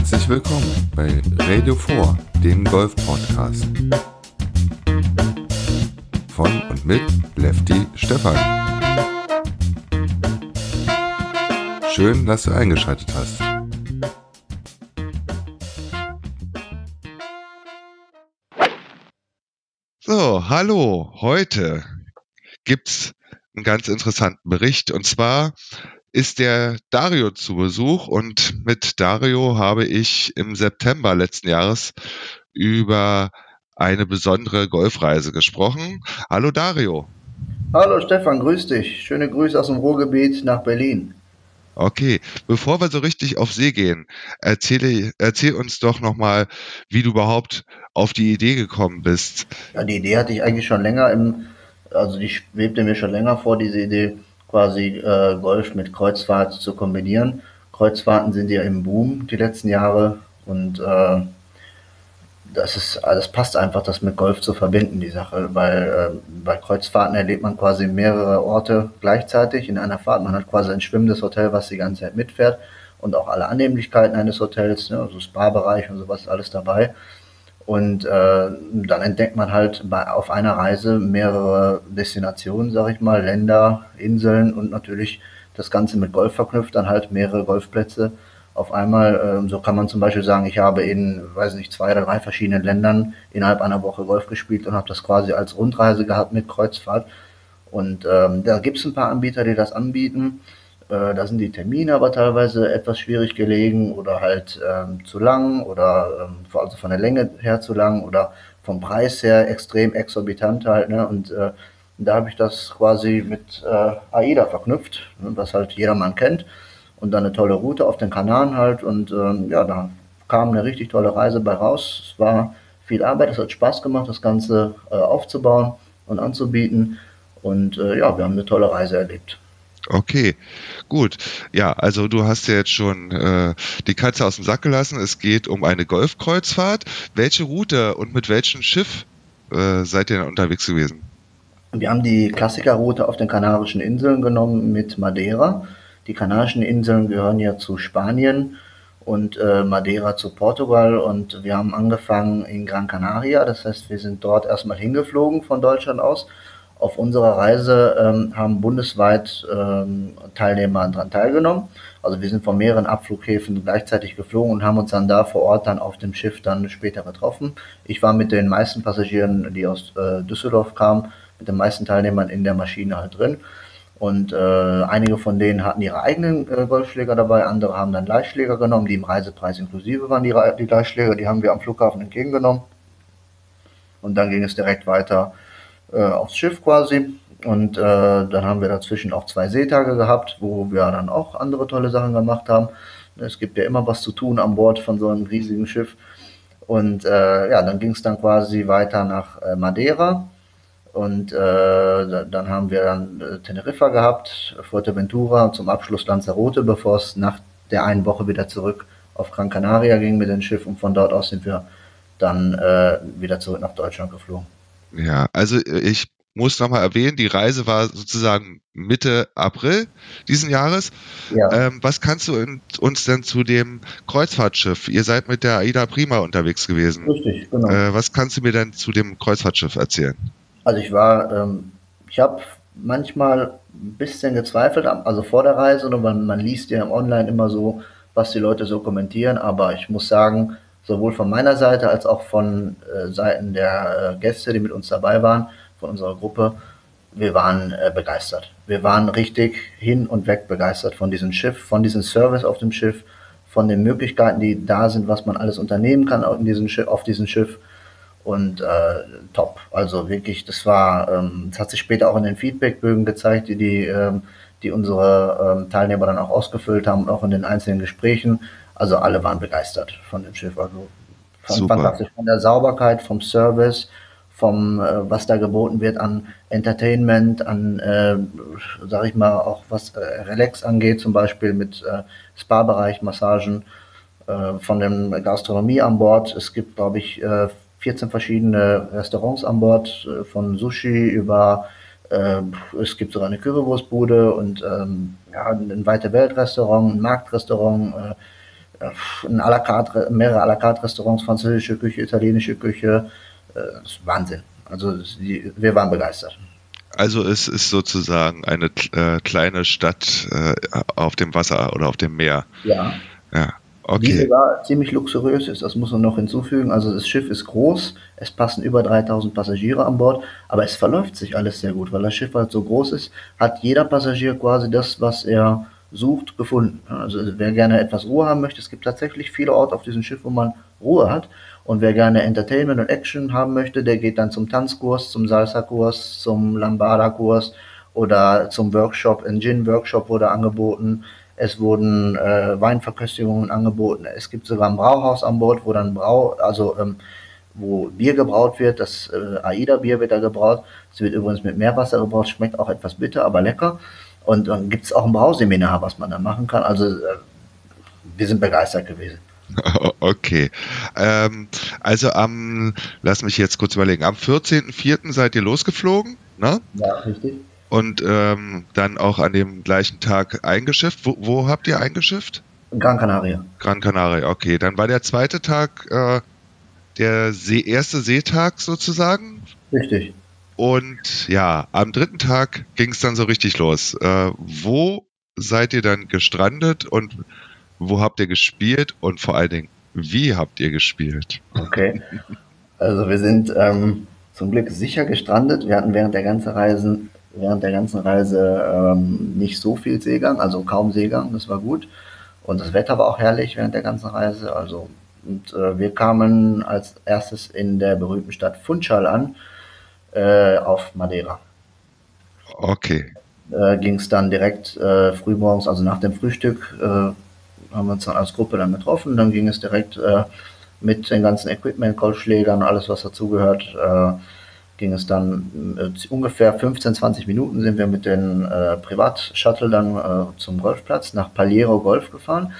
Herzlich willkommen bei Radio 4, dem Golf-Podcast. Von und mit Lefty Stefan. Schön, dass du eingeschaltet hast. So, hallo. Heute gibt's einen ganz interessanten Bericht und zwar ist der Dario zu Besuch und mit Dario habe ich im September letzten Jahres über eine besondere Golfreise gesprochen. Hallo Dario. Hallo Stefan, grüß dich. Schöne Grüße aus dem Ruhrgebiet nach Berlin. Okay, bevor wir so richtig auf See gehen, erzähle, erzähl uns doch nochmal, wie du überhaupt auf die Idee gekommen bist. Ja, die Idee hatte ich eigentlich schon länger im, also die schwebte mir schon länger vor, diese Idee, quasi äh, Golf mit Kreuzfahrt zu kombinieren. Kreuzfahrten sind ja im Boom die letzten Jahre und äh, das ist alles passt einfach, das mit Golf zu verbinden, die Sache, weil äh, bei Kreuzfahrten erlebt man quasi mehrere Orte gleichzeitig in einer Fahrt. Man hat quasi ein schwimmendes Hotel, was die ganze Zeit mitfährt und auch alle Annehmlichkeiten eines Hotels, ne, also Spa-Bereich und sowas alles dabei. Und äh, dann entdeckt man halt bei, auf einer Reise mehrere Destinationen, sag ich mal, Länder, Inseln und natürlich das Ganze mit Golf verknüpft, dann halt mehrere Golfplätze auf einmal. Äh, so kann man zum Beispiel sagen, ich habe in, weiß nicht, zwei oder drei verschiedenen Ländern innerhalb einer Woche Golf gespielt und habe das quasi als Rundreise gehabt mit Kreuzfahrt. Und ähm, da gibt es ein paar Anbieter, die das anbieten. Äh, da sind die Termine aber teilweise etwas schwierig gelegen oder halt ähm, zu lang oder ähm, also von der Länge her zu lang oder vom Preis her extrem exorbitant halt. Ne? Und äh, da habe ich das quasi mit äh, AIDA verknüpft, ne? was halt jedermann kennt. Und dann eine tolle Route auf den Kanaren halt. Und ähm, ja, da kam eine richtig tolle Reise bei raus. Es war viel Arbeit, es hat Spaß gemacht, das Ganze äh, aufzubauen und anzubieten. Und äh, ja, wir haben eine tolle Reise erlebt. Okay, gut. Ja, also du hast ja jetzt schon äh, die Katze aus dem Sack gelassen. Es geht um eine Golfkreuzfahrt. Welche Route und mit welchem Schiff äh, seid ihr denn unterwegs gewesen? Wir haben die Klassikerroute auf den Kanarischen Inseln genommen mit Madeira. Die Kanarischen Inseln gehören ja zu Spanien und äh, Madeira zu Portugal und wir haben angefangen in Gran Canaria. Das heißt, wir sind dort erstmal hingeflogen von Deutschland aus auf unserer Reise ähm, haben bundesweit ähm, Teilnehmer daran teilgenommen. Also wir sind von mehreren Abflughäfen gleichzeitig geflogen und haben uns dann da vor Ort dann auf dem Schiff dann später getroffen. Ich war mit den meisten Passagieren, die aus äh, Düsseldorf kamen, mit den meisten Teilnehmern in der Maschine halt drin. Und äh, einige von denen hatten ihre eigenen äh, Golfschläger dabei, andere haben dann Leihschläger genommen, die im Reisepreis inklusive waren, die, die Leihschläger, die haben wir am Flughafen entgegengenommen. Und dann ging es direkt weiter äh, aufs Schiff quasi. Und äh, dann haben wir dazwischen auch zwei Seetage gehabt, wo wir dann auch andere tolle Sachen gemacht haben. Es gibt ja immer was zu tun an Bord von so einem riesigen Schiff. Und äh, ja, dann ging es dann quasi weiter nach äh, Madeira. Und äh, dann haben wir dann äh, Teneriffa gehabt, Fuerteventura und zum Abschluss Lanzarote, bevor es nach der einen Woche wieder zurück auf Gran Canaria ging mit dem Schiff. Und von dort aus sind wir dann äh, wieder zurück nach Deutschland geflogen. Ja, also äh, ich muss nochmal erwähnen, die Reise war sozusagen Mitte April diesen Jahres. Ja. Ähm, was kannst du uns denn zu dem Kreuzfahrtschiff? Ihr seid mit der Aida Prima unterwegs gewesen. Richtig, genau. Äh, was kannst du mir denn zu dem Kreuzfahrtschiff erzählen? Also ich war, ähm, ich habe manchmal ein bisschen gezweifelt, also vor der Reise, und man, man liest ja im Online immer so, was die Leute so kommentieren, aber ich muss sagen, sowohl von meiner Seite als auch von äh, Seiten der äh, Gäste, die mit uns dabei waren, von unserer Gruppe, wir waren äh, begeistert. Wir waren richtig hin und weg begeistert von diesem Schiff, von diesem Service auf dem Schiff, von den Möglichkeiten, die da sind, was man alles unternehmen kann auf diesem Schiff. Auf diesem Schiff. Und äh, top. Also wirklich, das war, ähm, das hat sich später auch in den Feedbackbögen gezeigt, die, die, ähm, die unsere ähm, Teilnehmer dann auch ausgefüllt haben auch in den einzelnen Gesprächen. Also alle waren begeistert von dem Schiff. Also fantastisch von der Sauberkeit, vom Service, vom äh, was da geboten wird an Entertainment, an äh, sag ich mal auch was äh, Relax angeht, zum Beispiel mit äh, Spa-Bereich, Massagen, äh, von der Gastronomie an Bord. Es gibt, glaube ich, äh, 14 verschiedene Restaurants an Bord, äh, von Sushi über äh, es gibt sogar eine Currywurstbude und ähm, ja, ein Weite Welt Restaurant, ein Marktrestaurant, äh, ein à la carte, mehrere à la carte Restaurants, französische Küche, italienische Küche. Äh, das ist Wahnsinn. Also die, wir waren begeistert. Also es ist sozusagen eine äh, kleine Stadt äh, auf dem Wasser oder auf dem Meer. Ja. Ja. Okay. Die sogar ziemlich luxuriös ist, das muss man noch hinzufügen. Also das Schiff ist groß, es passen über 3000 Passagiere an Bord, aber es verläuft sich alles sehr gut, weil das Schiff halt so groß ist, hat jeder Passagier quasi das, was er sucht, gefunden. Also wer gerne etwas Ruhe haben möchte, es gibt tatsächlich viele Orte auf diesem Schiff, wo man Ruhe hat. Und wer gerne Entertainment und Action haben möchte, der geht dann zum Tanzkurs, zum Salsa-Kurs, zum Lambada-Kurs oder zum Workshop. Ein Gin-Workshop wurde angeboten. Es wurden äh, Weinverköstigungen angeboten. Es gibt sogar ein Brauhaus an Bord, wo dann Brau, also ähm, wo Bier gebraut wird. Das äh, Aida-Bier wird da gebraut. Es wird übrigens mit Meerwasser gebraut, schmeckt auch etwas bitter, aber lecker. Und dann gibt es auch ein Brauseminar, was man da machen kann. Also äh, wir sind begeistert gewesen. Okay. Ähm, also am, lass mich jetzt kurz überlegen, am 14.04. seid ihr losgeflogen, ne? Ja, richtig. Und ähm, dann auch an dem gleichen Tag eingeschifft. Wo, wo habt ihr eingeschifft? Gran Canaria. Gran Canaria, okay. Dann war der zweite Tag äh, der See, erste Seetag sozusagen. Richtig. Und ja, am dritten Tag ging es dann so richtig los. Äh, wo seid ihr dann gestrandet und wo habt ihr gespielt und vor allen Dingen, wie habt ihr gespielt? Okay. Also wir sind ähm, zum Glück sicher gestrandet. Wir hatten während der ganzen Reisen, während der ganzen Reise ähm, nicht so viel Seegang, also kaum Seegang, das war gut. Und das Wetter war auch herrlich während der ganzen Reise. Also und äh, wir kamen als erstes in der berühmten Stadt Funchal an äh, auf Madeira. Okay. Äh, Ging es dann direkt äh, frühmorgens, also nach dem Frühstück, äh, haben wir uns dann als Gruppe dann getroffen. Dann ging es direkt äh, mit den ganzen Equipment, Golfschlägern, alles was dazugehört, äh, ging es dann äh, ungefähr 15, 20 Minuten sind wir mit dem Privatshuttle dann zum Golfplatz nach Paliero Golf gefahren.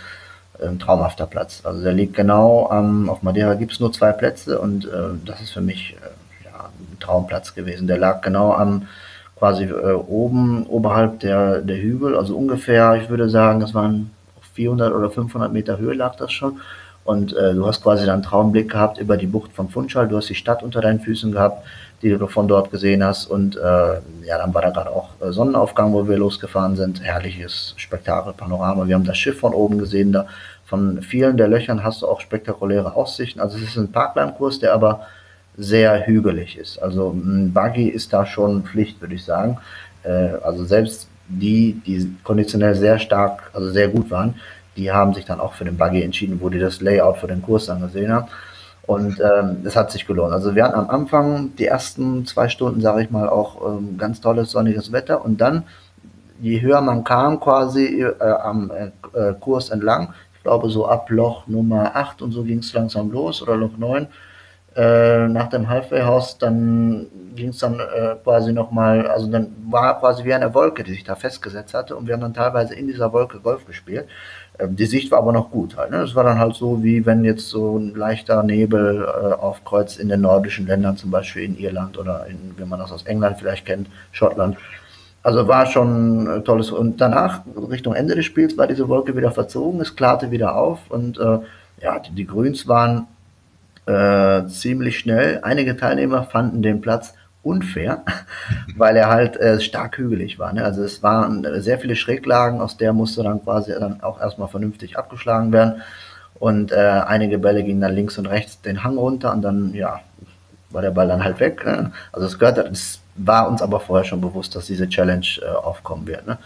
Ein traumhafter Platz. Also der liegt genau ähm, auf Madeira gibt es nur zwei Plätze und äh, das ist für mich Traumplatz gewesen. Der lag genau am quasi äh, oben, oberhalb der, der Hügel, also ungefähr, ich würde sagen, es waren 400 oder 500 Meter Höhe lag das schon. Und äh, du hast quasi dann Traumblick gehabt über die Bucht von Funchal, du hast die Stadt unter deinen Füßen gehabt, die du von dort gesehen hast. Und äh, ja, dann war da gerade auch äh, Sonnenaufgang, wo wir losgefahren sind. Herrliches Spektakel, Panorama. Wir haben das Schiff von oben gesehen. Da von vielen der Löchern hast du auch spektakuläre Aussichten. Also es ist ein Parklandkurs, der aber sehr hügelig ist. Also ein Buggy ist da schon Pflicht, würde ich sagen. Äh, also selbst die, die konditionell sehr stark, also sehr gut waren, die haben sich dann auch für den Buggy entschieden, wo die das Layout für den Kurs dann gesehen haben. Und ähm, es hat sich gelohnt. Also wir hatten am Anfang die ersten zwei Stunden, sage ich mal, auch ähm, ganz tolles sonniges Wetter. Und dann, je höher man kam, quasi äh, am äh, Kurs entlang, ich glaube so ab Loch Nummer 8 und so ging es langsam los oder Loch 9, äh, nach dem Halfway House, dann ging es dann äh, quasi nochmal, also dann war quasi wie eine Wolke, die sich da festgesetzt hatte und wir haben dann teilweise in dieser Wolke Golf gespielt. Ähm, die Sicht war aber noch gut halt. Ne? Das war dann halt so, wie wenn jetzt so ein leichter Nebel äh, aufkreuzt in den nordischen Ländern, zum Beispiel in Irland oder in, wie man das aus England vielleicht kennt, Schottland. Also war schon äh, tolles. Und danach, Richtung Ende des Spiels, war diese Wolke wieder verzogen, es klarte wieder auf und äh, ja, die, die Grüns waren äh, ziemlich schnell. Einige Teilnehmer fanden den Platz unfair, weil er halt äh, stark hügelig war. Ne? Also es waren sehr viele Schräglagen, aus der musste dann quasi dann auch erstmal vernünftig abgeschlagen werden. Und äh, einige Bälle gingen dann links und rechts den Hang runter und dann, ja, war der Ball dann halt weg. Ne? Also es gehört, es war uns aber vorher schon bewusst, dass diese Challenge äh, aufkommen wird. Ne?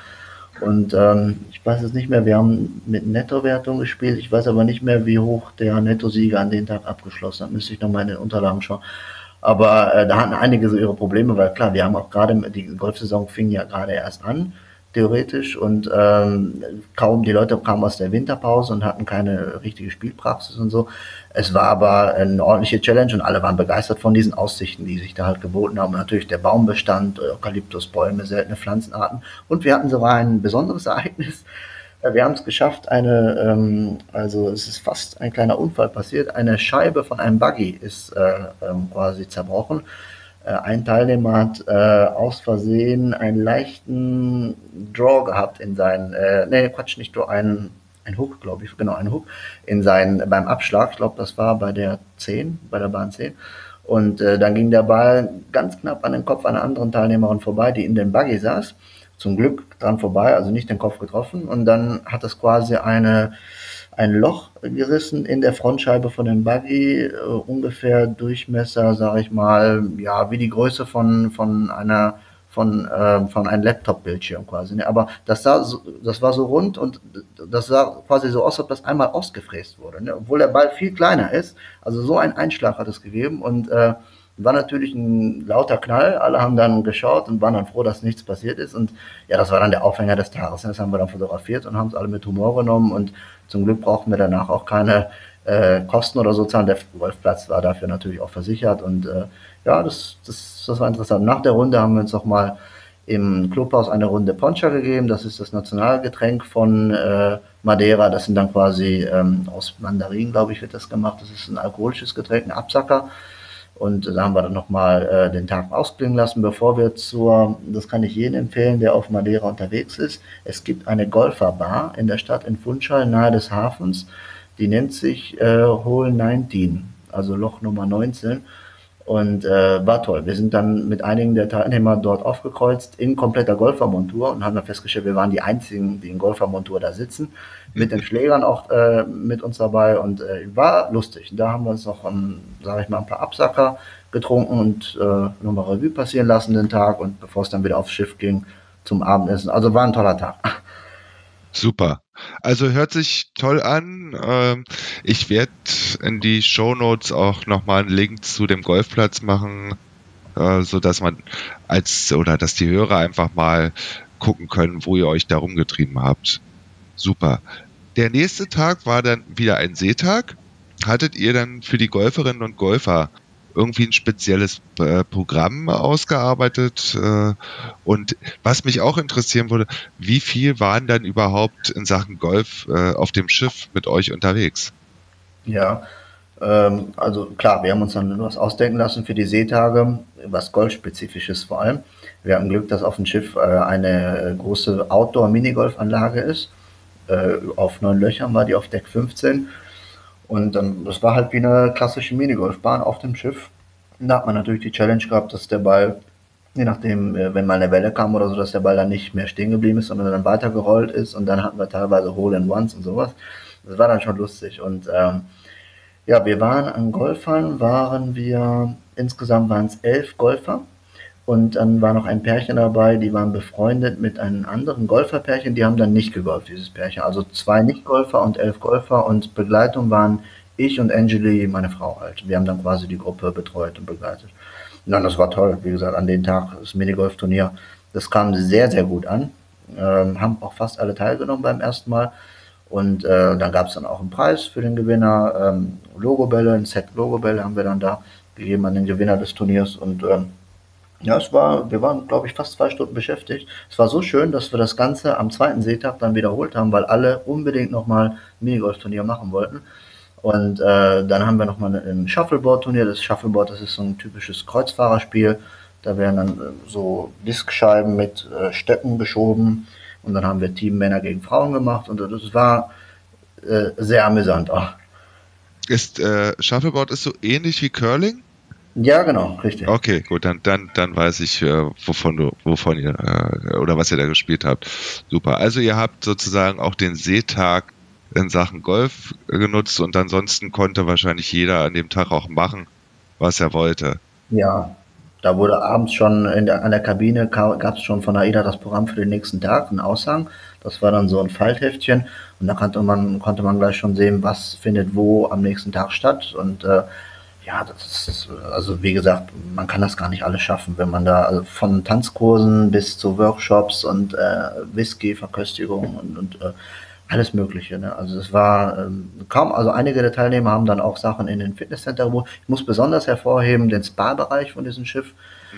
Und ähm, ich weiß jetzt nicht mehr, wir haben mit Nettowertung gespielt. Ich weiß aber nicht mehr, wie hoch der Nettosieger an den Tag abgeschlossen hat. Müsste ich nochmal in den Unterlagen schauen. Aber äh, da hatten einige so ihre Probleme, weil klar, wir haben auch gerade, die Golfsaison fing ja gerade erst an theoretisch. Und ähm, kaum die Leute kamen aus der Winterpause und hatten keine richtige Spielpraxis und so. Es war aber eine ordentliche Challenge und alle waren begeistert von diesen Aussichten, die sich da halt geboten haben. Natürlich der Baumbestand, Eukalyptusbäume, seltene Pflanzenarten. Und wir hatten sogar ein besonderes Ereignis. Wir haben es geschafft, eine, ähm, also es ist fast ein kleiner Unfall passiert. Eine Scheibe von einem Buggy ist äh, ähm, quasi zerbrochen. Äh, ein Teilnehmer hat äh, aus Versehen einen leichten Draw gehabt in seinen, äh, nee, Quatsch, nicht Draw, einen ein Hook, glaube ich, genau, ein Hook in seinen, beim Abschlag, ich glaube, das war bei der 10, bei der Bahn 10. Und äh, dann ging der Ball ganz knapp an den Kopf einer anderen Teilnehmerin vorbei, die in dem Buggy saß. Zum Glück dran vorbei, also nicht den Kopf getroffen. Und dann hat es quasi eine, ein Loch gerissen in der Frontscheibe von dem Buggy, äh, ungefähr Durchmesser, sage ich mal, ja, wie die Größe von, von einer von, äh, von einem Laptop-Bildschirm quasi. Ne? Aber das, sah so, das war so rund und das sah quasi so aus, als ob das einmal ausgefräst wurde. Ne? Obwohl der Ball viel kleiner ist. Also so ein Einschlag hat es gegeben und äh, war natürlich ein lauter Knall. Alle haben dann geschaut und waren dann froh, dass nichts passiert ist. Und ja, das war dann der Aufhänger des Tages. Ne? Das haben wir dann fotografiert und haben es alle mit Humor genommen. Und zum Glück brauchten wir danach auch keine äh, Kosten oder so zahlen. Der Golfplatz war dafür natürlich auch versichert und äh, ja, das, das, das war interessant. Nach der Runde haben wir uns noch mal im Clubhaus eine Runde Poncha gegeben. Das ist das Nationalgetränk von äh, Madeira. Das sind dann quasi ähm, aus Mandarin, glaube ich, wird das gemacht. Das ist ein alkoholisches Getränk, ein Absacker. Und da haben wir dann nochmal äh, den Tag ausklingen lassen, bevor wir zur, das kann ich jedem empfehlen, der auf Madeira unterwegs ist. Es gibt eine Golferbar in der Stadt in Funchal, nahe des Hafens. Die nennt sich äh, Hole 19, also Loch Nummer 19. Und äh, war toll. Wir sind dann mit einigen der Teilnehmer dort aufgekreuzt in kompletter Golfermontur und haben dann festgestellt, wir waren die einzigen, die in Golfermontur da sitzen. Mit den Schlägern auch äh, mit uns dabei und äh, war lustig. Da haben wir uns noch, um, sage ich mal, ein paar Absacker getrunken und äh, nochmal Revue passieren lassen den Tag und bevor es dann wieder aufs Schiff ging zum Abendessen. Also war ein toller Tag. Super. Also hört sich toll an. Ähm, ich werde in die Show Notes auch nochmal einen Link zu dem Golfplatz machen, äh, so dass man als oder dass die Hörer einfach mal gucken können, wo ihr euch da rumgetrieben habt. Super. Der nächste Tag war dann wieder ein Seetag. Hattet ihr dann für die Golferinnen und Golfer irgendwie ein spezielles äh, Programm ausgearbeitet. Äh, und was mich auch interessieren würde, wie viel waren dann überhaupt in Sachen Golf äh, auf dem Schiff mit euch unterwegs? Ja, ähm, also klar, wir haben uns dann was ausdenken lassen für die Seetage, was Golfspezifisches vor allem. Wir hatten Glück, dass auf dem Schiff äh, eine große Outdoor-Minigolfanlage ist. Äh, auf neun Löchern war die auf Deck 15 und dann, das war halt wie eine klassische Minigolfbahn auf dem Schiff. Da hat man natürlich die Challenge gehabt, dass der Ball, je nachdem, äh, wenn mal eine Welle kam oder so, dass der Ball dann nicht mehr stehen geblieben ist, sondern dann weitergerollt ist. Und dann hatten wir teilweise Hole-in-Ones und sowas. Das war dann schon lustig. Und ähm, ja, wir waren an Golfern, waren wir, insgesamt waren es elf Golfer. Und dann war noch ein Pärchen dabei, die waren befreundet mit einem anderen Golferpärchen, die haben dann nicht gegolft, dieses Pärchen. Also zwei Nicht-Golfer und elf Golfer und Begleitung waren ich und Angeli, meine Frau halt. Wir haben dann quasi die Gruppe betreut und begleitet. Dann, das war toll, wie gesagt, an dem Tag das Minigolf-Turnier. Das kam sehr, sehr gut an. Ähm, haben auch fast alle teilgenommen beim ersten Mal. Und äh, dann gab es dann auch einen Preis für den Gewinner, ähm, Logobälle, ein Set Logobälle haben wir dann da gegeben an den Gewinner des Turniers. Und ähm, ja, es war, wir waren, glaube ich, fast zwei Stunden beschäftigt. Es war so schön, dass wir das Ganze am zweiten Seetag dann wiederholt haben, weil alle unbedingt nochmal Minigolf-Turnier machen wollten. Und äh, dann haben wir nochmal ein Shuffleboard-Turnier. Das Shuffleboard, das ist so ein typisches Kreuzfahrerspiel. Da werden dann äh, so Diskscheiben mit äh, Stöcken geschoben. Und dann haben wir Team Männer gegen Frauen gemacht. Und das war äh, sehr amüsant auch. Ist äh, Shuffleboard ist so ähnlich wie Curling? Ja, genau, richtig. Okay, gut, dann, dann, dann weiß ich, äh, wovon du, wovon ihr äh, oder was ihr da gespielt habt. Super. Also ihr habt sozusagen auch den Seetag in Sachen Golf genutzt und ansonsten konnte wahrscheinlich jeder an dem Tag auch machen, was er wollte. Ja, da wurde abends schon in der, an der Kabine gab es schon von AIDA das Programm für den nächsten Tag, ein Aushang. Das war dann so ein Faltheftchen und da konnte man, konnte man gleich schon sehen, was findet wo am nächsten Tag statt und äh, ja, das ist, also wie gesagt, man kann das gar nicht alles schaffen, wenn man da also von Tanzkursen bis zu Workshops und äh, Whisky-Verköstigung und, und äh, alles Mögliche. Ne? Also es war ähm, kaum, also einige der Teilnehmer haben dann auch Sachen in den Fitnesscenter gebucht. Ich muss besonders hervorheben den Spa-Bereich von diesem Schiff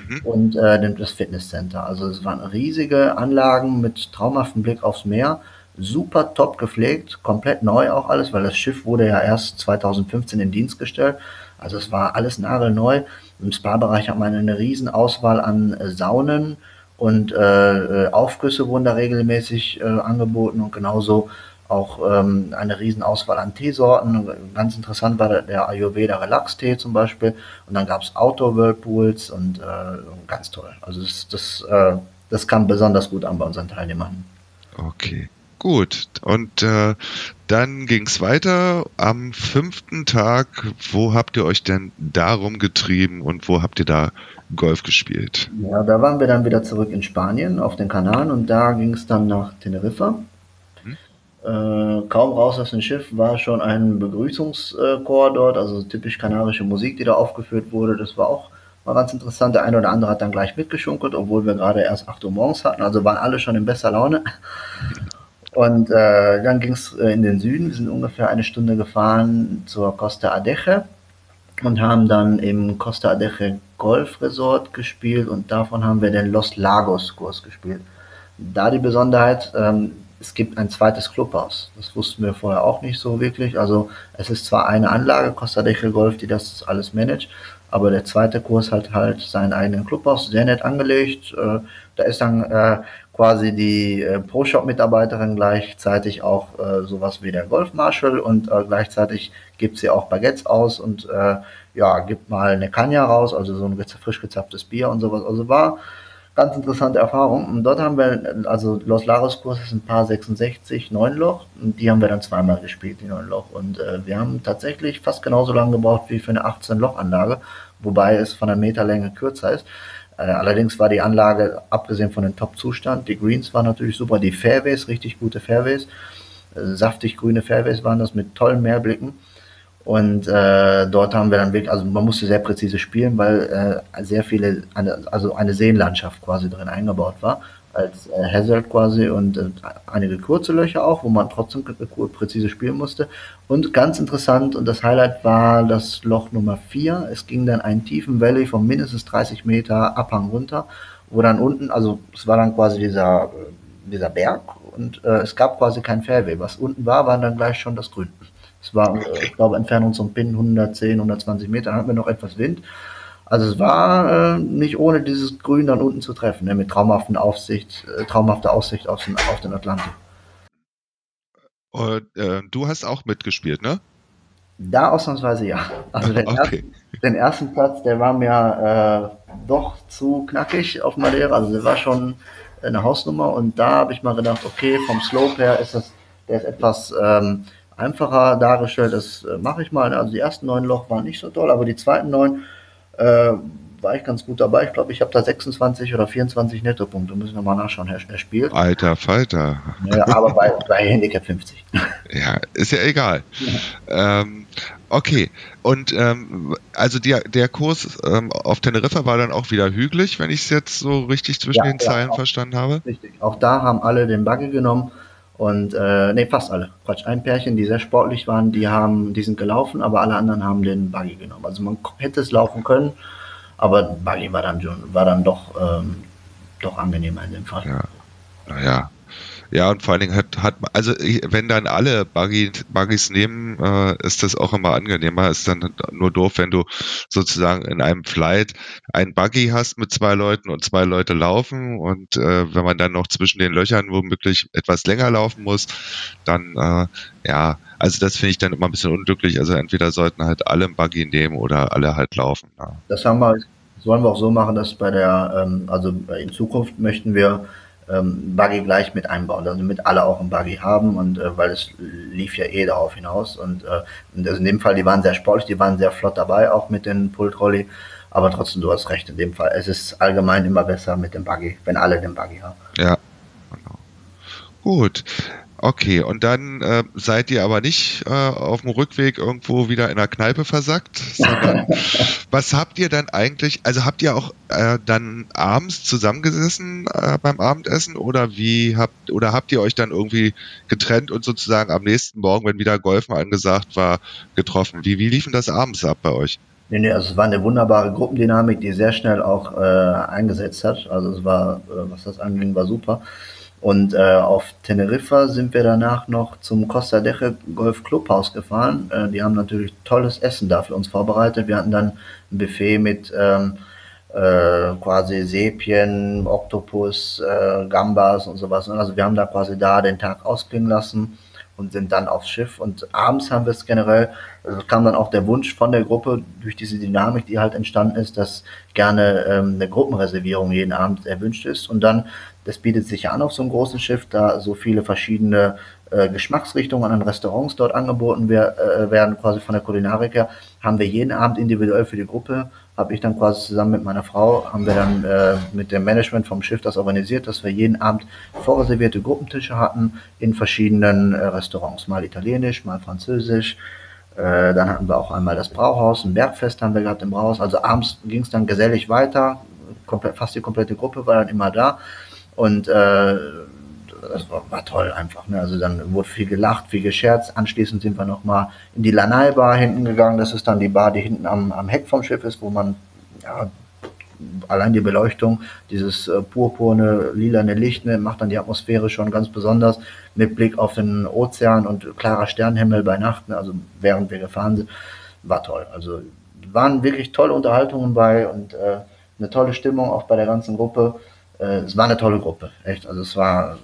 mhm. und äh, das Fitnesscenter. Also es waren riesige Anlagen mit traumhaftem Blick aufs Meer super top gepflegt, komplett neu auch alles, weil das Schiff wurde ja erst 2015 in Dienst gestellt. Also es war alles nagelneu. Im Spa-Bereich hat man eine riesen Auswahl an äh, Saunen und äh, äh, Aufgüsse wurden da regelmäßig äh, angeboten und genauso auch ähm, eine riesen Auswahl an Teesorten. Ganz interessant war der Ayurveda Relax Tee zum Beispiel. Und dann gab es Outdoor Whirlpools und äh, ganz toll. Also das, das, äh, das kam besonders gut an bei unseren Teilnehmern. Okay. Gut, und äh, dann ging es weiter. Am fünften Tag, wo habt ihr euch denn darum getrieben und wo habt ihr da Golf gespielt? Ja, da waren wir dann wieder zurück in Spanien auf den Kanaren und da ging es dann nach Teneriffa. Äh, kaum raus aus dem Schiff war schon ein Begrüßungschor dort, also typisch kanarische Musik, die da aufgeführt wurde. Das war auch mal ganz interessant. Der eine oder andere hat dann gleich mitgeschunkelt, obwohl wir gerade erst 8 Uhr morgens hatten. Also waren alle schon in besser Laune. Und äh, dann ging es äh, in den Süden. Wir sind ungefähr eine Stunde gefahren zur Costa Adeje und haben dann im Costa Adeje Golf Resort gespielt und davon haben wir den Los Lagos Kurs gespielt. Da die Besonderheit, ähm, es gibt ein zweites Clubhaus. Das wussten wir vorher auch nicht so wirklich. Also es ist zwar eine Anlage, Costa Rica Golf, die das alles managt, aber der zweite Kurs hat halt seinen eigenen Clubhaus, sehr nett angelegt. Äh, da ist dann äh, quasi die äh, Pro-Shop-Mitarbeiterin gleichzeitig auch äh, sowas wie der Golf-Marshal und äh, gleichzeitig gibt sie auch Baguettes aus und äh, ja, gibt mal eine Kanya raus, also so ein frisch gezapftes Bier und sowas. Also war ganz interessante Erfahrung. Und dort haben wir, also Los Laros Kurs ist ein paar 66, 9 Loch. Und die haben wir dann zweimal gespielt, die 9 Loch. Und äh, wir haben tatsächlich fast genauso lange gebraucht wie für eine 18 Loch Anlage, wobei es von der Meterlänge kürzer ist. Äh, allerdings war die Anlage, abgesehen von dem Top-Zustand, die Greens waren natürlich super, die Fairways, richtig gute Fairways, äh, saftig grüne Fairways waren das mit tollen Mehrblicken. Und äh, dort haben wir dann wirklich, also man musste sehr präzise spielen, weil äh, sehr viele, eine, also eine Seenlandschaft quasi drin eingebaut war, als äh, Hazard quasi und äh, einige kurze Löcher auch, wo man trotzdem präzise spielen musste. Und ganz interessant, und das Highlight war das Loch Nummer 4. Es ging dann einen tiefen Valley von mindestens 30 Meter Abhang runter, wo dann unten, also es war dann quasi dieser, dieser Berg und äh, es gab quasi kein Fairway. Was unten war, war dann gleich schon das Grün. Es war, ich glaube, Entfernung zum Pin 110, 120 Meter, dann hatten wir noch etwas Wind. Also es war äh, nicht ohne dieses Grün dann unten zu treffen, ne, mit traumhaften Aufsicht, äh, traumhafter Aussicht auf den, auf den Atlantik. Und, äh, du hast auch mitgespielt, ne? Da ausnahmsweise ja. Also den, okay. ersten, den ersten Platz, der war mir äh, doch zu knackig auf Madeira. Also der war schon eine Hausnummer und da habe ich mal gedacht, okay, vom Slope her ist das, der ist etwas ähm, einfacher dargestellt. Das äh, mache ich mal. Also die ersten neun Loch waren nicht so toll, aber die zweiten neun äh, war ich ganz gut dabei. Ich glaube, ich habe da 26 oder 24 Nettopunkte. Müssen wir mal nachschauen, Herr, Herr Spiel. Alter Falter. Ja, aber bei, bei Handicap 50. Ja, ist ja egal. Ja. Ähm, okay, und ähm, also die, der Kurs ähm, auf Teneriffa war dann auch wieder hügelig, wenn ich es jetzt so richtig zwischen ja, den Zeilen auch, verstanden habe. Richtig. Auch da haben alle den Buggy genommen und äh, nee, fast alle. Quatsch, ein Pärchen, die sehr sportlich waren, die haben, die sind gelaufen, aber alle anderen haben den Buggy genommen. Also man hätte es laufen können, aber Buggy war dann schon, war dann doch, ähm, doch angenehmer in dem Fall. Ja. Naja, ja, und vor allen Dingen hat, hat also wenn dann alle Buggys nehmen, äh, ist das auch immer angenehmer. Ist dann nur doof, wenn du sozusagen in einem Flight ein Buggy hast mit zwei Leuten und zwei Leute laufen und äh, wenn man dann noch zwischen den Löchern womöglich etwas länger laufen muss, dann äh, ja, also das finde ich dann immer ein bisschen unglücklich. Also entweder sollten halt alle ein Buggy nehmen oder alle halt laufen. Ja. Das haben wir, das wollen wir auch so machen, dass bei der, ähm, also in Zukunft möchten wir ähm, Buggy gleich mit einbauen, also damit alle auch ein Buggy haben und äh, weil es lief ja eh darauf hinaus und, äh, und also in dem Fall, die waren sehr sportlich, die waren sehr flott dabei, auch mit den Pultrolli, aber trotzdem, du hast recht in dem Fall, es ist allgemein immer besser mit dem Buggy, wenn alle den Buggy haben. Ja, genau. Gut. Okay, und dann äh, seid ihr aber nicht äh, auf dem Rückweg irgendwo wieder in der Kneipe versackt, sondern was habt ihr dann eigentlich, also habt ihr auch äh, dann abends zusammengesessen äh, beim Abendessen oder wie habt oder habt ihr euch dann irgendwie getrennt und sozusagen am nächsten Morgen, wenn wieder Golfen angesagt war, getroffen? Wie, wie liefen das abends ab bei euch? Nee, nee, also es war eine wunderbare Gruppendynamik, die sehr schnell auch äh, eingesetzt hat. Also es war, äh, was das anging, war super. Und äh, auf Teneriffa sind wir danach noch zum Costa Deche Golf Clubhaus gefahren. Äh, die haben natürlich tolles Essen da für uns vorbereitet. Wir hatten dann ein Buffet mit ähm, äh, quasi Sepien, Oktopus, äh, Gambas und sowas. Also wir haben da quasi da den Tag ausklingen lassen und sind dann aufs Schiff. Und abends haben wir es generell, also kam dann auch der Wunsch von der Gruppe, durch diese Dynamik, die halt entstanden ist, dass gerne ähm, eine Gruppenreservierung jeden Abend erwünscht ist. Und dann, das bietet sich ja an auf so einem großen Schiff, da so viele verschiedene äh, Geschmacksrichtungen an Restaurants dort angeboten wer, äh, werden, quasi von der Kulinarik her, haben wir jeden Abend individuell für die Gruppe habe ich dann quasi zusammen mit meiner Frau, haben wir dann äh, mit dem Management vom Schiff das organisiert, dass wir jeden Abend vorreservierte Gruppentische hatten in verschiedenen äh, Restaurants, mal italienisch, mal französisch. Äh, dann hatten wir auch einmal das Brauhaus, ein Bergfest haben wir gehabt im Brauhaus. Also abends ging es dann gesellig weiter, komplett, fast die komplette Gruppe war dann immer da. Und äh, das war, war toll einfach. Ne? Also dann wurde viel gelacht, viel gescherzt. Anschließend sind wir nochmal in die Lanai Bar hinten gegangen. Das ist dann die Bar, die hinten am, am Heck vom Schiff ist, wo man ja, allein die Beleuchtung, dieses äh, purpurne, lilane Licht, ne, macht dann die Atmosphäre schon ganz besonders mit Blick auf den Ozean und klarer Sternenhimmel bei Nacht, ne, also während wir gefahren sind, war toll. Also waren wirklich tolle Unterhaltungen bei und äh, eine tolle Stimmung auch bei der ganzen Gruppe. Äh, es war eine tolle Gruppe, echt. Also es war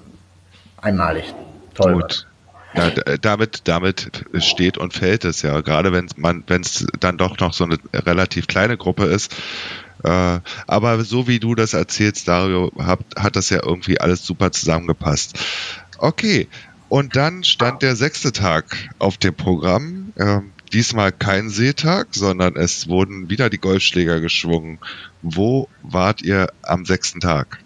einmalig. Toll. Gut. Ja, damit, damit steht und fällt es ja. Gerade wenn man, wenn es dann doch noch so eine relativ kleine Gruppe ist. Äh, aber so wie du das erzählst, Dario, hat, hat das ja irgendwie alles super zusammengepasst. Okay. Und dann stand der sechste Tag auf dem Programm. Äh, diesmal kein Seetag, sondern es wurden wieder die Golfschläger geschwungen. Wo wart ihr am sechsten Tag?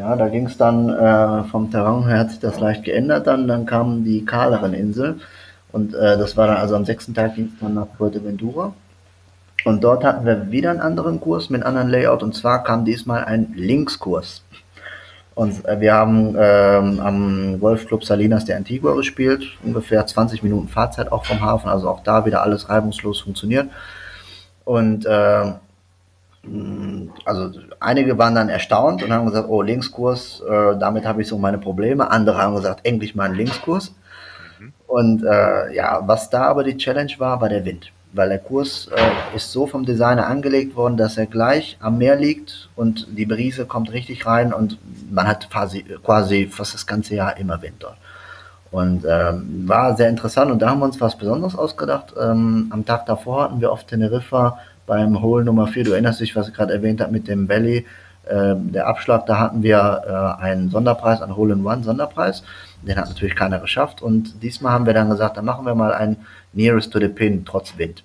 Ja, da ging es dann äh, vom Terrain her hat sich das leicht geändert. Dann, dann kamen die kahleren Inseln und äh, das war dann also am sechsten Tag ging es dann nach Fuerteventura. Und dort hatten wir wieder einen anderen Kurs mit einem anderen Layout und zwar kam diesmal ein Linkskurs. Und äh, wir haben ähm, am Golfclub Salinas de Antigua gespielt, ungefähr 20 Minuten Fahrzeit auch vom Hafen, also auch da wieder alles reibungslos funktioniert. Und äh, also einige waren dann erstaunt und haben gesagt, oh, Linkskurs, äh, damit habe ich so meine Probleme. Andere haben gesagt, endlich mal ein Linkskurs. Mhm. Und äh, ja, was da aber die Challenge war, war der Wind. Weil der Kurs äh, ist so vom Designer angelegt worden, dass er gleich am Meer liegt und die Brise kommt richtig rein und man hat quasi, quasi fast das ganze Jahr immer Wind dort. Und ähm, war sehr interessant und da haben wir uns was Besonderes ausgedacht. Ähm, am Tag davor hatten wir auf Teneriffa beim Hole Nummer 4, du erinnerst dich, was ich gerade erwähnt habe mit dem Valley, äh, der Abschlag, da hatten wir äh, einen Sonderpreis, einen Hole in One Sonderpreis. Den hat natürlich keiner geschafft und diesmal haben wir dann gesagt, dann machen wir mal ein Nearest to the Pin trotz Wind.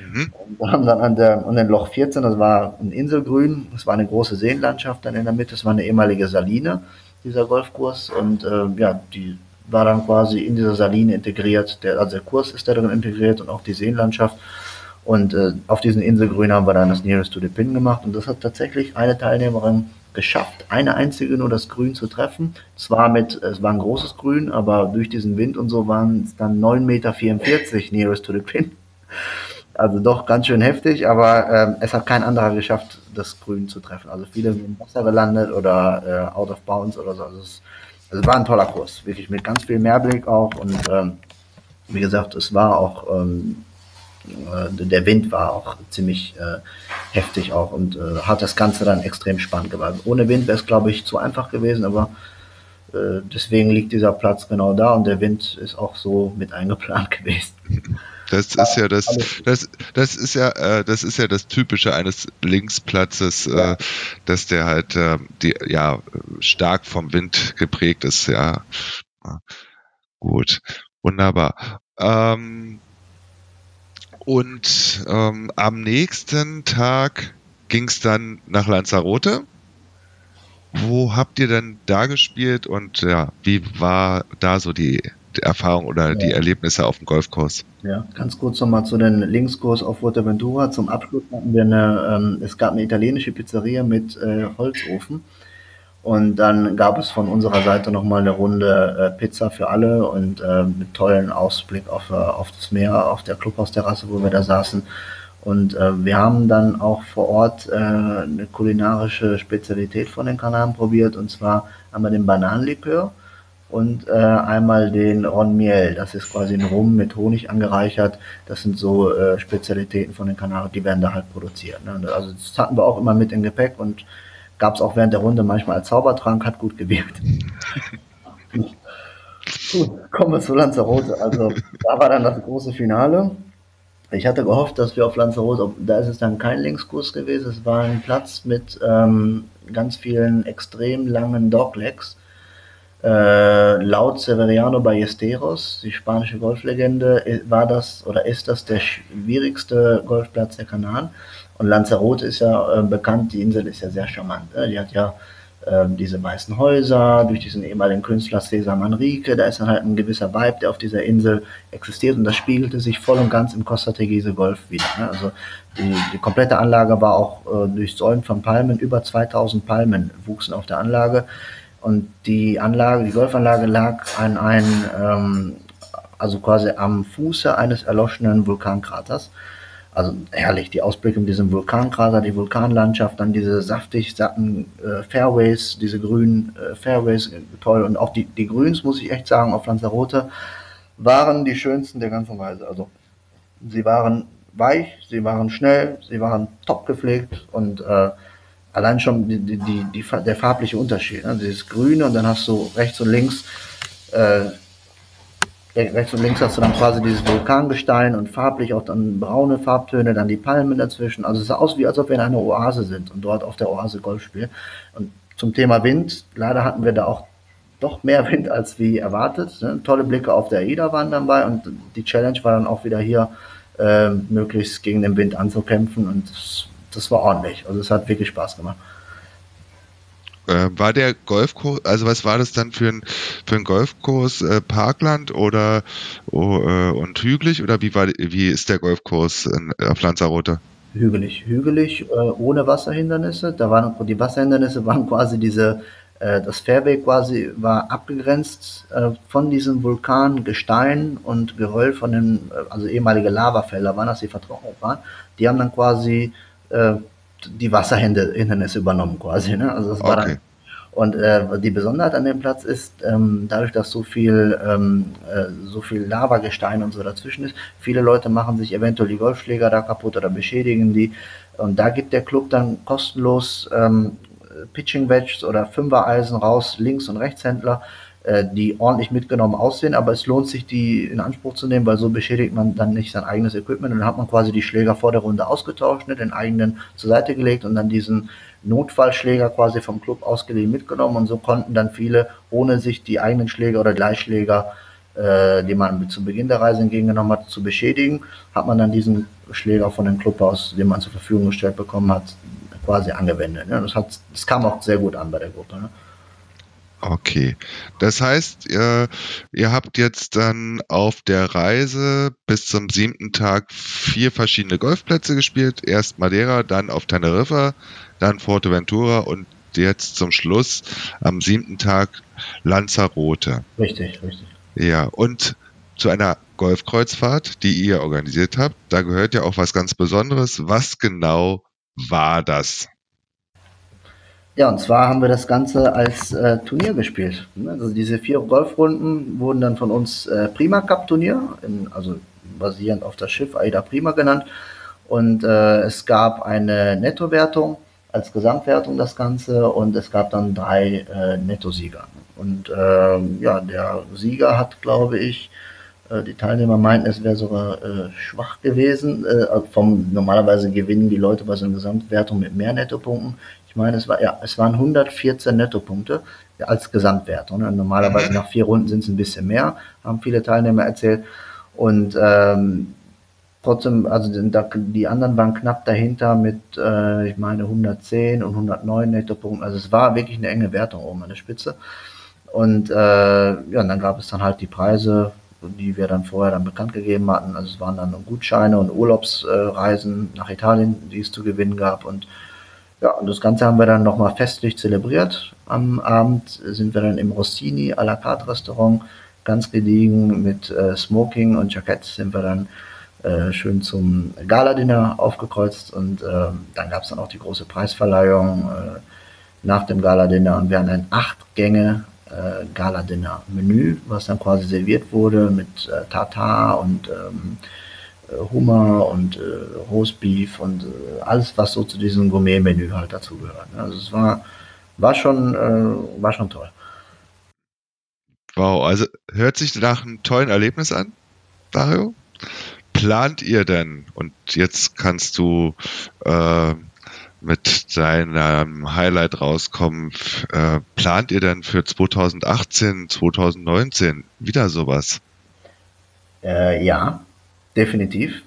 Mhm. Und haben dann an, der, an den Loch 14, das war ein Inselgrün, das war eine große Seenlandschaft dann in der Mitte, das war eine ehemalige Saline, dieser Golfkurs und äh, ja, die war dann quasi in dieser Saline integriert, der, also der Kurs ist da drin integriert und auch die Seenlandschaft und äh, auf diesen Inselgrün haben wir dann das Nearest to the Pin gemacht und das hat tatsächlich eine Teilnehmerin geschafft, eine einzige nur das Grün zu treffen. Zwar mit, es war ein großes Grün, aber durch diesen Wind und so waren es dann 9,44 Meter Nearest to the Pin. Also doch ganz schön heftig, aber ähm, es hat kein anderer geschafft, das Grün zu treffen. Also viele sind im Wasser gelandet oder äh, out of bounds oder so. Also es, also war ein toller Kurs, wirklich mit ganz viel Mehrblick auch und ähm, wie gesagt, es war auch ähm, äh, der Wind war auch ziemlich äh, heftig auch und äh, hat das Ganze dann extrem spannend gemacht. Ohne Wind wäre es, glaube ich, zu einfach gewesen, aber äh, deswegen liegt dieser Platz genau da und der Wind ist auch so mit eingeplant gewesen. Das ist ja das, das, das ist ja, äh, das ist ja das Typische eines Linksplatzes, ja. äh, dass der halt, äh, die, ja, stark vom Wind geprägt ist, ja. Gut, wunderbar. Ähm, und ähm, am nächsten Tag ging es dann nach Lanzarote. Wo habt ihr denn da gespielt und ja, wie war da so die, die Erfahrung oder ja. die Erlebnisse auf dem Golfkurs? Ja, ganz kurz nochmal zu den Linkskurs auf Fuerteventura. Zum Abschluss hatten wir eine, ähm, es gab eine italienische Pizzeria mit äh, Holzofen. Und dann gab es von unserer Seite nochmal eine Runde äh, Pizza für alle und äh, mit tollen Ausblick auf, äh, auf das Meer, auf der Clubhausterrasse, wo wir da saßen. Und äh, wir haben dann auch vor Ort äh, eine kulinarische Spezialität von den Kanaren probiert, und zwar einmal den Bananenlikör und äh, einmal den Ron Miel. Das ist quasi ein Rum mit Honig angereichert. Das sind so äh, Spezialitäten von den Kanaren, die werden da halt produziert. Ne? Also das hatten wir auch immer mit im Gepäck und Gab es auch während der Runde manchmal als Zaubertrank, hat gut gewirkt. gut, Kommen wir zu Lanzarote. Also da war dann das große Finale. Ich hatte gehofft, dass wir auf Lanzarote, da ist es dann kein Linkskurs gewesen, es war ein Platz mit ähm, ganz vielen extrem langen Doglegs. Äh, laut Severiano Ballesteros, die spanische Golflegende, war das oder ist das der schwierigste Golfplatz der Kanaren. Und Lanzarote ist ja äh, bekannt, die Insel ist ja sehr charmant. Ne? Die hat ja ähm, diese weißen Häuser, durch diesen ehemaligen Künstler Cesar Manrique, da ist dann halt ein gewisser Vibe, der auf dieser Insel existiert und das spiegelte sich voll und ganz im Costa Tegese Golf wieder. Ne? Also die, die, komplette Anlage war auch äh, durchsäumt von Palmen, über 2000 Palmen wuchsen auf der Anlage und die Anlage, die Golfanlage lag an einem, ähm, also quasi am Fuße eines erloschenen Vulkankraters. Also herrlich, die Ausblicke in diesem Vulkankrater, die Vulkanlandschaft, dann diese saftig satten äh, Fairways, diese grünen äh, Fairways, äh, toll. Und auch die, die Grüns, muss ich echt sagen, auf Lanzarote waren die schönsten der ganzen Reise. Also sie waren weich, sie waren schnell, sie waren top gepflegt und äh, allein schon die, die, die, der farbliche Unterschied. Ne? Dieses Grüne und dann hast du rechts und links äh, rechts und links hast du dann quasi dieses Vulkangestein und farblich auch dann braune Farbtöne, dann die Palmen dazwischen. Also es sah aus wie, als ob wir in einer Oase sind und dort auf der Oase Golf spielen. Und zum Thema Wind, leider hatten wir da auch doch mehr Wind als wie erwartet. Ne? Tolle Blicke auf der AIDA waren dabei und die Challenge war dann auch wieder hier, äh, möglichst gegen den Wind anzukämpfen und das, das war ordentlich. Also es hat wirklich Spaß gemacht. Äh, war der Golfkurs, also was war das dann für ein, für ein Golfkurs? Äh, Parkland oder oh, äh, und hügelig oder wie war wie ist der Golfkurs in, auf Lanzarote? Hügelig, hügelig, äh, ohne Wasserhindernisse. Da waren die Wasserhindernisse waren quasi diese, äh, das Fairway quasi war abgegrenzt äh, von diesem Vulkangestein und Geröll von den, also ehemalige Lavafelder waren das, die vertrocknet waren. Die haben dann quasi die Wasserhindernisse übernommen quasi. Ne? Also das war okay. dann, und äh, die Besonderheit an dem Platz ist, ähm, dadurch, dass so viel, ähm, äh, so viel Lavagestein und so dazwischen ist, viele Leute machen sich eventuell die Golfschläger da kaputt oder beschädigen die. Und da gibt der Club dann kostenlos ähm, Pitching Wedges oder Fünfer-Eisen raus, Links- und Rechtshändler, äh, die ordentlich mitgenommen aussehen, aber es lohnt sich, die in Anspruch zu nehmen, weil so beschädigt man dann nicht sein eigenes Equipment und dann hat man quasi die Schläger vor der Runde ausgetauscht, ne, den eigenen zur Seite gelegt und dann diesen Notfallschläger quasi vom Club ausgeliehen mitgenommen und so konnten dann viele, ohne sich die eigenen Schläger oder Gleichschläger, äh, die man zu Beginn der Reise entgegengenommen hat, zu beschädigen, hat man dann diesen Schläger von dem Club aus, den man zur Verfügung gestellt bekommen hat, quasi angewendet. Ne? Das, hat, das kam auch sehr gut an bei der Gruppe. Ne? Okay. Das heißt, ihr, ihr habt jetzt dann auf der Reise bis zum siebten Tag vier verschiedene Golfplätze gespielt. Erst Madeira, dann auf Teneriffa, dann Forteventura und jetzt zum Schluss am siebten Tag Lanzarote. Richtig, richtig. Ja, und zu einer Golfkreuzfahrt, die ihr organisiert habt, da gehört ja auch was ganz Besonderes. Was genau war das? Ja, und zwar haben wir das Ganze als äh, Turnier gespielt. Also diese vier Golfrunden wurden dann von uns äh, Prima Cup Turnier, in, also basierend auf das Schiff AIDA Prima genannt. Und äh, es gab eine Nettowertung als Gesamtwertung das Ganze und es gab dann drei äh, Nettosieger. Und ähm, ja, der Sieger hat, glaube ich, äh, die Teilnehmer meinten, es wäre sogar äh, schwach gewesen. Äh, vom, normalerweise gewinnen die Leute bei so einer Gesamtwertung mit mehr Nettopunkten. Ich meine, es war ja, es waren 114 Nettopunkte als Gesamtwertung. Ne? Normalerweise mhm. nach vier Runden sind es ein bisschen mehr, haben viele Teilnehmer erzählt. Und ähm, trotzdem, also die anderen waren knapp dahinter mit, äh, ich meine, 110 und 109 Nettopunkten. Also es war wirklich eine enge Wertung oben an der Spitze. Und äh, ja, und dann gab es dann halt die Preise, die wir dann vorher dann bekannt gegeben hatten. Also es waren dann Gutscheine und Urlaubsreisen nach Italien, die es zu gewinnen gab. Und ja, und das Ganze haben wir dann nochmal festlich zelebriert. Am Abend sind wir dann im Rossini à la carte Restaurant ganz gediegen mit äh, Smoking und Jackett sind wir dann äh, schön zum Gala-Dinner aufgekreuzt und äh, dann gab es dann auch die große Preisverleihung äh, nach dem Gala-Dinner und wir hatten ein acht Gänge äh, Gala-Dinner-Menü, was dann quasi serviert wurde mit äh, Tartar und ähm, äh, Hummer und äh, Roastbeef und äh, alles, was so zu diesem Gourmet-Menü halt dazugehört. Also es war, war schon, äh, war schon toll. Wow, also hört sich nach einem tollen Erlebnis an, Dario. Plant ihr denn, und jetzt kannst du äh, mit deinem Highlight rauskommen, äh, plant ihr denn für 2018, 2019 wieder sowas? Äh, ja, definitiv.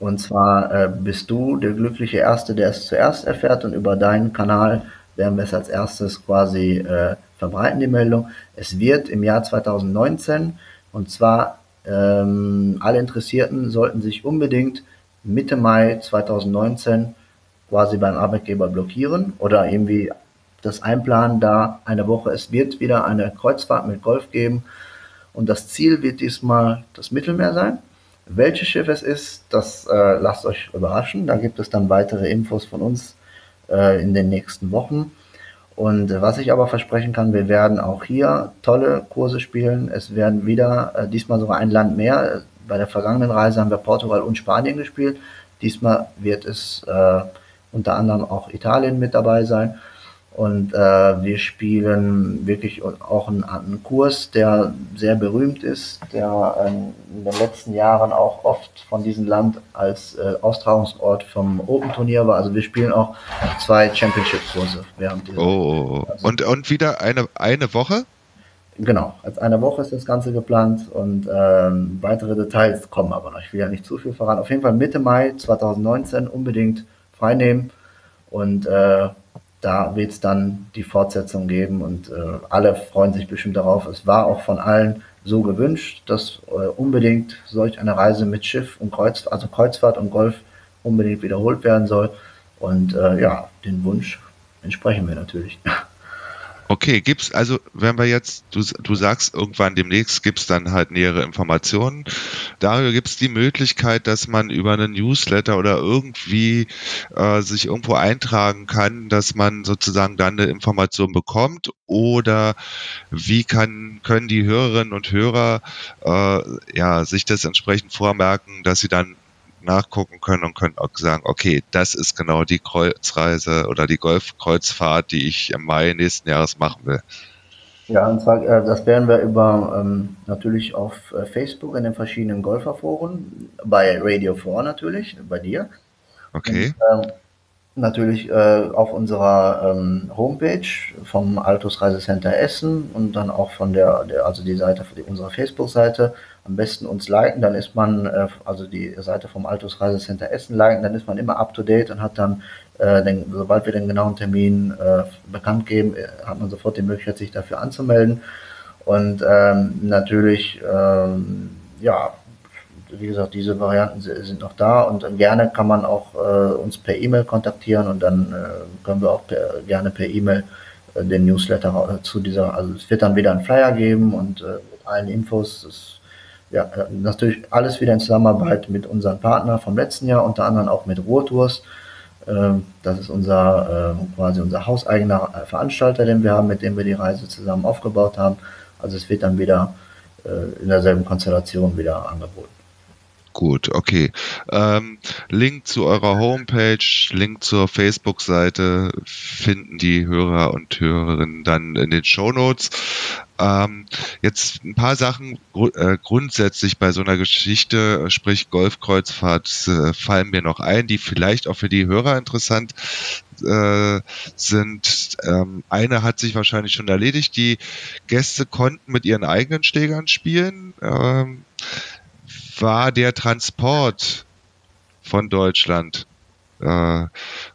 Und zwar äh, bist du der glückliche Erste, der es zuerst erfährt und über deinen Kanal werden wir es als erstes quasi äh, verbreiten, die Meldung. Es wird im Jahr 2019 und zwar ähm, alle Interessierten sollten sich unbedingt Mitte Mai 2019 quasi beim Arbeitgeber blockieren oder irgendwie das einplanen, da eine Woche, es wird wieder eine Kreuzfahrt mit Golf geben und das Ziel wird diesmal das Mittelmeer sein. Welches Schiff es ist, das äh, lasst euch überraschen. Da gibt es dann weitere Infos von uns äh, in den nächsten Wochen. Und äh, was ich aber versprechen kann, wir werden auch hier tolle Kurse spielen. Es werden wieder, äh, diesmal sogar ein Land mehr. Bei der vergangenen Reise haben wir Portugal und Spanien gespielt. Diesmal wird es äh, unter anderem auch Italien mit dabei sein. Und äh, wir spielen wirklich auch einen, einen, Kurs, der sehr berühmt ist, der ähm, in den letzten Jahren auch oft von diesem Land als äh, Austragungsort vom Open-Turnier war. Also wir spielen auch zwei Championship-Kurse während dieser. Oh, oh. und, und wieder eine, eine Woche? Genau, als eine Woche ist das Ganze geplant und ähm, weitere Details kommen aber noch. Ich will ja nicht zu viel verraten. Auf jeden Fall Mitte Mai 2019 unbedingt freinehmen und äh, da wird es dann die Fortsetzung geben und äh, alle freuen sich bestimmt darauf. Es war auch von allen so gewünscht, dass äh, unbedingt solch eine Reise mit Schiff und Kreuz, also Kreuzfahrt und Golf unbedingt wiederholt werden soll. Und äh, ja, den Wunsch entsprechen wir natürlich. Okay, gibt's also, wenn wir jetzt, du, du sagst irgendwann demnächst gibt's dann halt nähere Informationen. Dario, gibt's die Möglichkeit, dass man über einen Newsletter oder irgendwie äh, sich irgendwo eintragen kann, dass man sozusagen dann eine Information bekommt? Oder wie kann, können die Hörerinnen und Hörer äh, ja sich das entsprechend vormerken, dass sie dann nachgucken können und können auch sagen, okay, das ist genau die Kreuzreise oder die Golfkreuzfahrt, die ich im Mai nächsten Jahres machen will. Ja, und zwar, äh, das werden wir über ähm, natürlich auf äh, Facebook in den verschiedenen Golferforen, bei Radio 4 natürlich, bei dir. Okay. Und, äh, natürlich äh, auf unserer ähm, Homepage vom Altus Reisecenter Essen und dann auch von der, der also die Seite die, unserer Facebook-Seite. Am besten uns liken, dann ist man äh, also die Seite vom Altus Reisecenter Essen liken, dann ist man immer up to date und hat dann äh, den, sobald wir den genauen Termin äh, bekannt geben, äh, hat man sofort die Möglichkeit sich dafür anzumelden. Und ähm, natürlich ähm, ja wie gesagt, diese Varianten sind noch da und gerne kann man auch äh, uns per E-Mail kontaktieren und dann äh, können wir auch per, gerne per E-Mail äh, den Newsletter zu dieser, also es wird dann wieder einen Flyer geben und äh, mit allen Infos. Das, ja, äh, natürlich alles wieder in Zusammenarbeit mit unseren Partnern vom letzten Jahr, unter anderem auch mit Ruhrtours. Ähm, das ist unser äh, quasi unser hauseigener Veranstalter, den wir haben, mit dem wir die Reise zusammen aufgebaut haben. Also es wird dann wieder in derselben Konstellation wieder angeboten. Gut, okay. Ähm, Link zu eurer Homepage, Link zur Facebook-Seite finden die Hörer und Hörerinnen dann in den Show Notes. Ähm, jetzt ein paar Sachen gru äh, grundsätzlich bei so einer Geschichte, sprich Golfkreuzfahrt, äh, fallen mir noch ein, die vielleicht auch für die Hörer interessant äh, sind. Ähm, eine hat sich wahrscheinlich schon erledigt. Die Gäste konnten mit ihren eigenen Schlägern spielen. Ähm, war der Transport von Deutschland äh,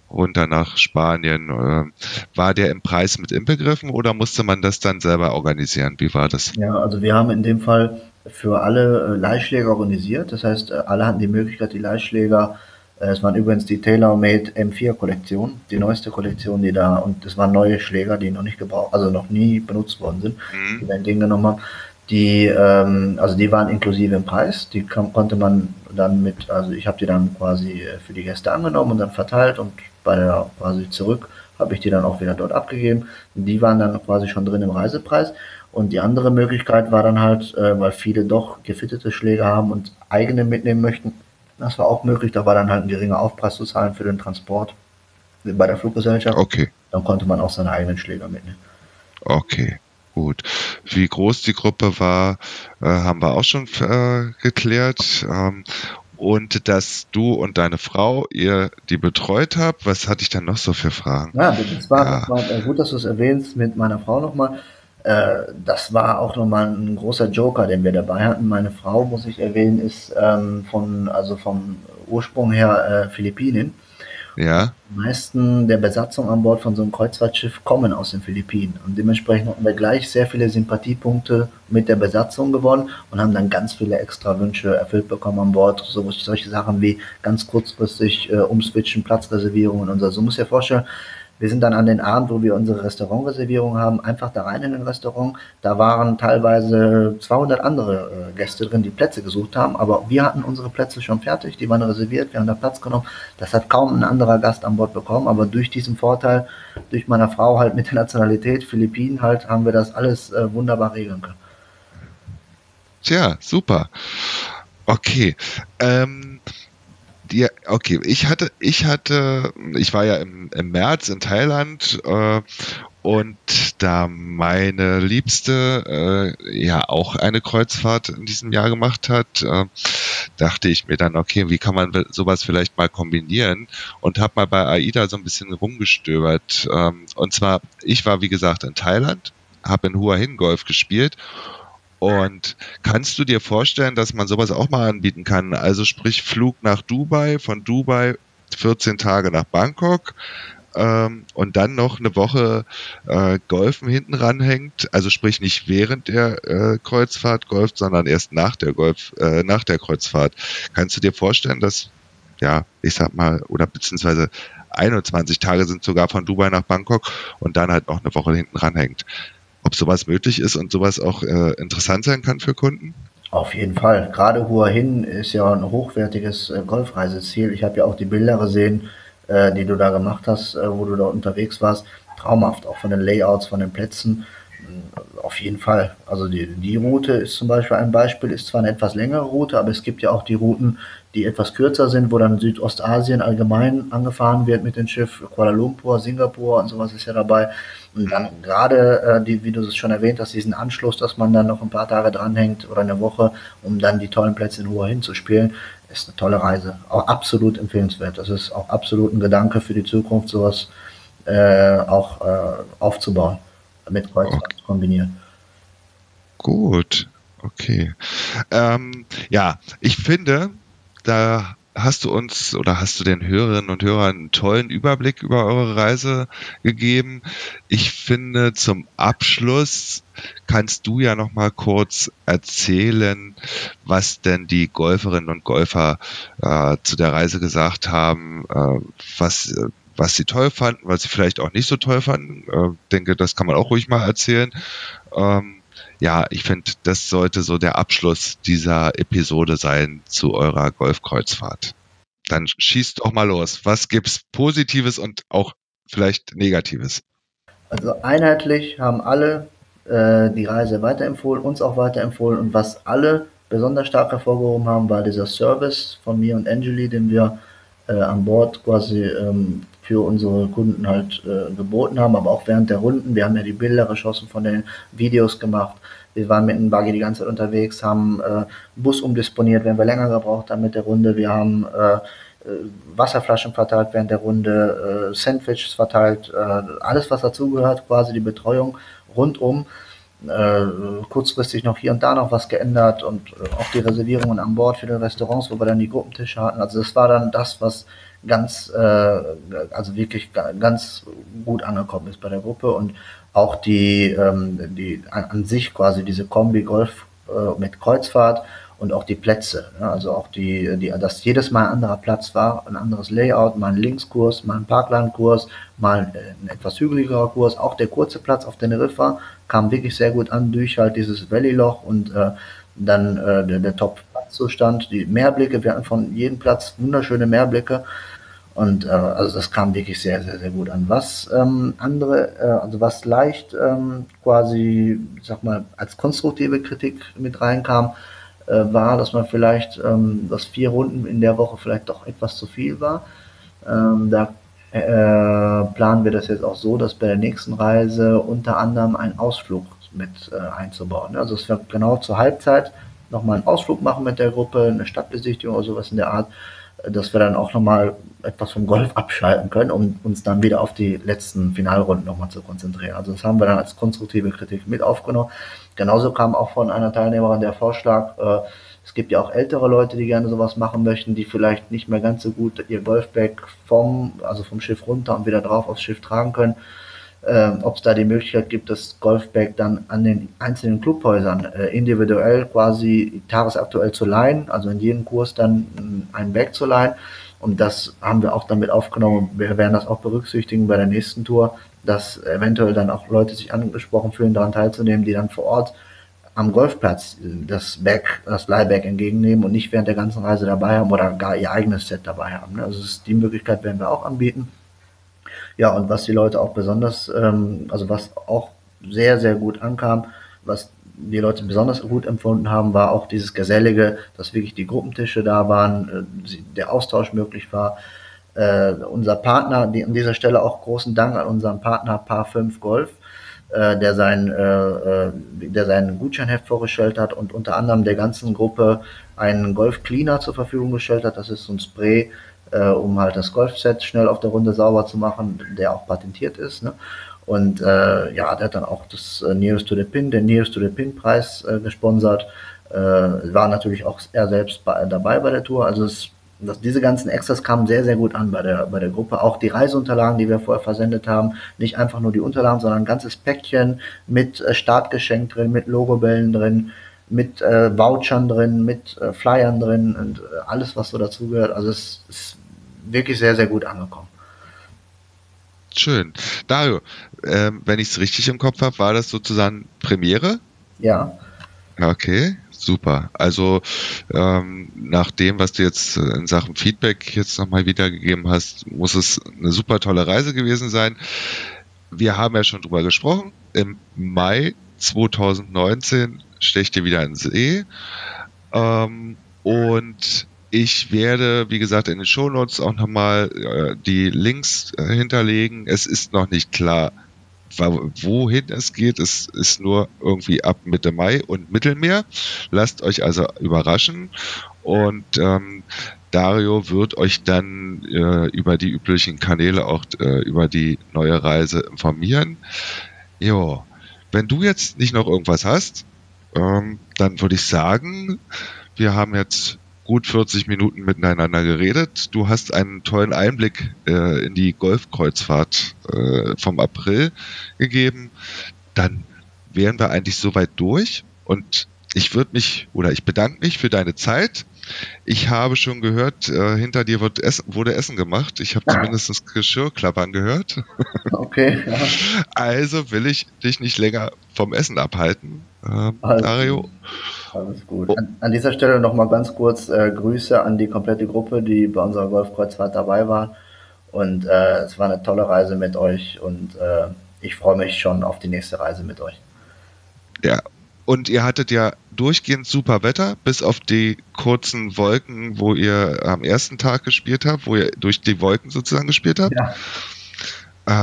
runter nach Spanien, äh, war der im Preis mit inbegriffen oder musste man das dann selber organisieren? Wie war das? Ja, also wir haben in dem Fall für alle äh, Leihschläger organisiert. Das heißt, äh, alle hatten die Möglichkeit, die Leihschläger äh, es waren übrigens die TaylorMade M4-Kollektion, die neueste Kollektion, die da, und es waren neue Schläger, die noch nicht gebraucht, also noch nie benutzt worden sind, mhm. die wir entgegengenommen haben. Die, ähm, also die waren inklusive im Preis. Die kam, konnte man dann mit, also ich habe die dann quasi äh, für die Gäste angenommen und dann verteilt und bei der quasi zurück habe ich die dann auch wieder dort abgegeben. Die waren dann quasi schon drin im Reisepreis. Und die andere Möglichkeit war dann halt, äh, weil viele doch gefittete Schläge haben und eigene mitnehmen möchten, das war auch möglich. Da war dann halt ein geringer Aufpreis zu zahlen für den Transport bei der Fluggesellschaft. Okay. Dann konnte man auch seine eigenen Schläger mitnehmen. Okay. Gut. Wie groß die Gruppe war, äh, haben wir auch schon äh, geklärt. Ähm, und dass du und deine Frau ihr die betreut habt. Was hatte ich dann noch so für Fragen? Ja, das war, ja. das war äh, gut, dass du es erwähnst mit meiner Frau nochmal. Äh, das war auch nochmal ein großer Joker, den wir dabei hatten. Meine Frau, muss ich erwähnen, ist ähm, von, also vom Ursprung her äh, Philippinin. Ja. Die meisten der Besatzung an Bord von so einem Kreuzfahrtschiff kommen aus den Philippinen. Und dementsprechend hatten wir gleich sehr viele Sympathiepunkte mit der Besatzung gewonnen und haben dann ganz viele extra Wünsche erfüllt bekommen an Bord. So, solche Sachen wie ganz kurzfristig äh, umswitchen, Platzreservierungen und so. So muss ich dir vorstellen, wir sind dann an den Abend, wo wir unsere Restaurantreservierung haben, einfach da rein in ein Restaurant. Da waren teilweise 200 andere äh, Gäste drin, die Plätze gesucht haben, aber wir hatten unsere Plätze schon fertig, die waren reserviert, wir haben da Platz genommen. Das hat kaum ein anderer Gast an Bord bekommen, aber durch diesen Vorteil, durch meine Frau halt mit der Nationalität, Philippinen halt, haben wir das alles äh, wunderbar regeln können. Tja, super. Okay. Ähm ja, okay, ich hatte, ich hatte, ich war ja im, im März in Thailand äh, und da meine Liebste äh, ja auch eine Kreuzfahrt in diesem Jahr gemacht hat, äh, dachte ich mir dann, okay, wie kann man sowas vielleicht mal kombinieren und habe mal bei AIDA so ein bisschen rumgestöbert. Ähm, und zwar, ich war wie gesagt in Thailand, habe in Hua Hin Golf gespielt und kannst du dir vorstellen, dass man sowas auch mal anbieten kann? Also sprich Flug nach Dubai, von Dubai 14 Tage nach Bangkok ähm, und dann noch eine Woche äh, Golfen hinten ranhängt. Also sprich nicht während der äh, Kreuzfahrt golft, sondern erst nach der Golf, äh, nach der Kreuzfahrt. Kannst du dir vorstellen, dass ja, ich sag mal, oder beziehungsweise 21 Tage sind sogar von Dubai nach Bangkok und dann halt noch eine Woche hinten ranhängt ob sowas möglich ist und sowas auch äh, interessant sein kann für Kunden? Auf jeden Fall. Gerade Hua Hin ist ja ein hochwertiges äh, Golfreiseziel. Ich habe ja auch die Bilder gesehen, äh, die du da gemacht hast, äh, wo du da unterwegs warst. Traumhaft, auch von den Layouts, von den Plätzen. Auf jeden Fall. Also die, die Route ist zum Beispiel ein Beispiel, ist zwar eine etwas längere Route, aber es gibt ja auch die Routen, die etwas kürzer sind, wo dann Südostasien allgemein angefahren wird mit dem Schiff. Kuala Lumpur, Singapur und sowas ist ja dabei. Und dann gerade, äh, die, wie du es schon erwähnt hast, diesen Anschluss, dass man dann noch ein paar Tage dranhängt oder eine Woche, um dann die tollen Plätze in Ruhe hinzuspielen, ist eine tolle Reise. Auch absolut empfehlenswert. Das ist auch absolut ein Gedanke für die Zukunft, sowas äh, auch äh, aufzubauen, mit Kreuzfahrt okay. kombinieren. Gut, okay. Ähm, ja, ich finde, da hast du uns oder hast du den Hörerinnen und Hörern einen tollen Überblick über eure Reise gegeben. Ich finde, zum Abschluss kannst du ja noch mal kurz erzählen, was denn die Golferinnen und Golfer äh, zu der Reise gesagt haben, äh, was was sie toll fanden, was sie vielleicht auch nicht so toll fanden. Äh, denke, das kann man auch ruhig mal erzählen. Ähm, ja, ich finde, das sollte so der Abschluss dieser Episode sein zu eurer Golfkreuzfahrt. Dann schießt doch mal los. Was gibt's Positives und auch vielleicht Negatives? Also einheitlich haben alle äh, die Reise weiterempfohlen, uns auch weiterempfohlen und was alle besonders stark hervorgehoben haben, war dieser Service von mir und Angeli, den wir äh, an Bord quasi ähm, für unsere Kunden halt äh, geboten haben, aber auch während der Runden. Wir haben ja die Bilder geschossen von den Videos gemacht. Wir waren mit dem Buggy die ganze Zeit unterwegs, haben äh, Bus umdisponiert, wenn wir länger gebraucht haben mit der Runde. Wir haben äh, äh Wasserflaschen verteilt während der Runde, äh, Sandwiches verteilt, äh, alles was dazugehört, quasi die Betreuung rundum. Äh, kurzfristig noch hier und da noch was geändert und äh, auch die Reservierungen an Bord für die Restaurants, wo wir dann die Gruppentische hatten. Also das war dann das, was ganz, äh, also wirklich ganz gut angekommen ist bei der Gruppe und auch die, ähm, die an, sich quasi diese Kombi Golf äh, mit Kreuzfahrt und auch die Plätze. Ne? Also auch die, die, dass jedes Mal ein anderer Platz war, ein anderes Layout, mal ein Linkskurs, mal ein Parklandkurs, mal ein etwas hügeligerer Kurs. Auch der kurze Platz auf Teneriffa kam wirklich sehr gut an durch halt dieses Valley-Loch und äh, dann äh, der, der Top-Platzzustand, die Mehrblicke, wir hatten von jedem Platz wunderschöne Mehrblicke. Und äh, also das kam wirklich sehr, sehr, sehr gut an. Was ähm, andere, äh, also was leicht ähm, quasi, sag mal, als konstruktive Kritik mit reinkam, äh, war, dass man vielleicht, ähm, dass vier Runden in der Woche vielleicht doch etwas zu viel war. Ähm, da äh, planen wir das jetzt auch so, dass bei der nächsten Reise unter anderem ein Ausflug mit äh, einzubauen. Also es wird genau zur Halbzeit nochmal einen Ausflug machen mit der Gruppe, eine Stadtbesichtigung oder sowas in der Art, dass wir dann auch nochmal etwas vom Golf abschalten können, um uns dann wieder auf die letzten Finalrunden nochmal zu konzentrieren. Also das haben wir dann als konstruktive Kritik mit aufgenommen. Genauso kam auch von einer Teilnehmerin der Vorschlag, äh, es gibt ja auch ältere Leute, die gerne sowas machen möchten, die vielleicht nicht mehr ganz so gut ihr Golfbag vom, also vom Schiff runter und wieder drauf aufs Schiff tragen können äh, ob es da die Möglichkeit gibt, das Golfbag dann an den einzelnen Clubhäusern äh, individuell quasi tagesaktuell zu leihen, also in jedem Kurs dann ein Bag zu leihen. Und das haben wir auch damit aufgenommen. Wir werden das auch berücksichtigen bei der nächsten Tour, dass eventuell dann auch Leute sich angesprochen fühlen, daran teilzunehmen, die dann vor Ort am Golfplatz das Bag, das Leihbag entgegennehmen und nicht während der ganzen Reise dabei haben oder gar ihr eigenes Set dabei haben. Also die Möglichkeit werden wir auch anbieten. Ja, und was die Leute auch besonders, ähm, also was auch sehr, sehr gut ankam, was die Leute besonders gut empfunden haben, war auch dieses Gesellige, dass wirklich die Gruppentische da waren, äh, der Austausch möglich war. Äh, unser Partner, die, an dieser Stelle auch großen Dank an unseren Partner Paar 5 Golf, äh, der, sein, äh, äh, der seinen Gutscheinheft vorgestellt hat und unter anderem der ganzen Gruppe einen Golf Cleaner zur Verfügung gestellt hat. Das ist so ein Spray, äh, um halt das Golfset schnell auf der Runde sauber zu machen, der auch patentiert ist. Ne? Und äh, ja, der hat dann auch das äh, Nearest to the Pin, den Nearest to the Pin Preis äh, gesponsert. Äh, war natürlich auch er selbst bei, dabei bei der Tour. Also es, das, diese ganzen Extras kamen sehr, sehr gut an bei der, bei der Gruppe. Auch die Reiseunterlagen, die wir vorher versendet haben. Nicht einfach nur die Unterlagen, sondern ein ganzes Päckchen mit äh, Startgeschenk drin, mit Logobällen drin, mit äh, Vouchern drin, mit äh, Flyern drin und äh, alles, was so dazugehört. Also es ist wirklich sehr, sehr gut angekommen. Schön. Dario, ähm, wenn ich es richtig im Kopf habe, war das sozusagen Premiere? Ja. Okay, super. Also ähm, nach dem, was du jetzt in Sachen Feedback jetzt nochmal wiedergegeben hast, muss es eine super tolle Reise gewesen sein. Wir haben ja schon drüber gesprochen. Im Mai 2019 stecht ihr wieder in See. Ähm, und ich werde, wie gesagt, in den Shownotes auch nochmal äh, die Links äh, hinterlegen. Es ist noch nicht klar, wohin es geht. Es ist nur irgendwie ab Mitte Mai und Mittelmeer. Lasst euch also überraschen. Und ähm, Dario wird euch dann äh, über die üblichen Kanäle auch äh, über die neue Reise informieren. Jo, wenn du jetzt nicht noch irgendwas hast, ähm, dann würde ich sagen, wir haben jetzt gut 40 Minuten miteinander geredet. Du hast einen tollen Einblick äh, in die Golfkreuzfahrt äh, vom April gegeben. Dann wären wir eigentlich soweit durch und ich würde mich oder ich bedanke mich für deine Zeit. Ich habe schon gehört, äh, hinter dir wird Essen, wurde Essen gemacht. Ich habe zumindest das Geschirrklappern gehört. Okay. Ja. Also will ich dich nicht länger vom Essen abhalten, äh, also, Dario. Alles gut. An, an dieser Stelle nochmal ganz kurz äh, Grüße an die komplette Gruppe, die bei unserer Golfkreuzfahrt dabei war. Und äh, es war eine tolle Reise mit euch und äh, ich freue mich schon auf die nächste Reise mit euch. Ja, und ihr hattet ja durchgehend super Wetter, bis auf die kurzen Wolken, wo ihr am ersten Tag gespielt habt, wo ihr durch die Wolken sozusagen gespielt habt. Ja.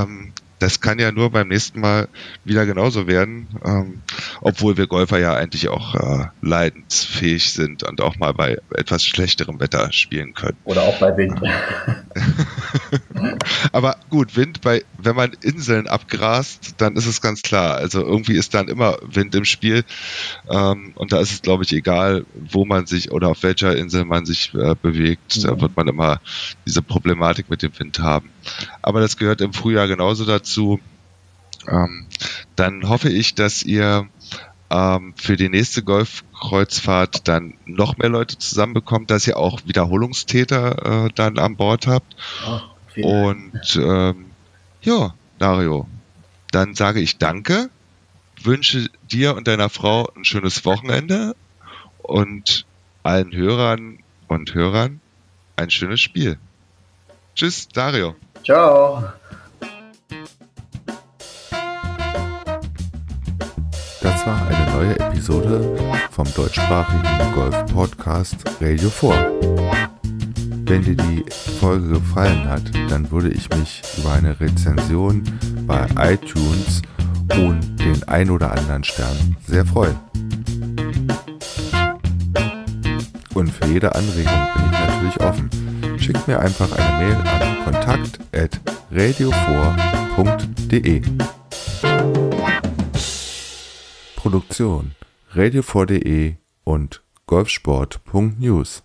Ähm, das kann ja nur beim nächsten Mal wieder genauso werden, ähm, obwohl wir Golfer ja eigentlich auch äh, leidensfähig sind und auch mal bei etwas schlechterem Wetter spielen können. Oder auch bei Wind. Aber gut, Wind bei, wenn man Inseln abgrast, dann ist es ganz klar. Also irgendwie ist dann immer Wind im Spiel. Ähm, und da ist es, glaube ich, egal, wo man sich oder auf welcher Insel man sich äh, bewegt. Mhm. Da wird man immer diese Problematik mit dem Wind haben. Aber das gehört im Frühjahr genauso dazu. Ähm, dann hoffe ich, dass ihr ähm, für die nächste Golfkreuzfahrt dann noch mehr Leute zusammenbekommt, dass ihr auch Wiederholungstäter äh, dann an Bord habt. Oh, Und ähm, ja, Dario, dann sage ich danke, wünsche dir und deiner Frau ein schönes Wochenende und allen Hörern und Hörern ein schönes Spiel. Tschüss, Dario. Ciao. Das war eine neue Episode vom deutschsprachigen Golf-Podcast Radio 4. Wenn dir die Folge gefallen hat, dann würde ich mich über eine Rezension bei iTunes und den ein oder anderen Stern sehr freuen. Und für jede Anregung bin ich natürlich offen. Schickt mir einfach eine Mail an kontakt.radiofor.de. Produktion radio4.de und golfsport.news.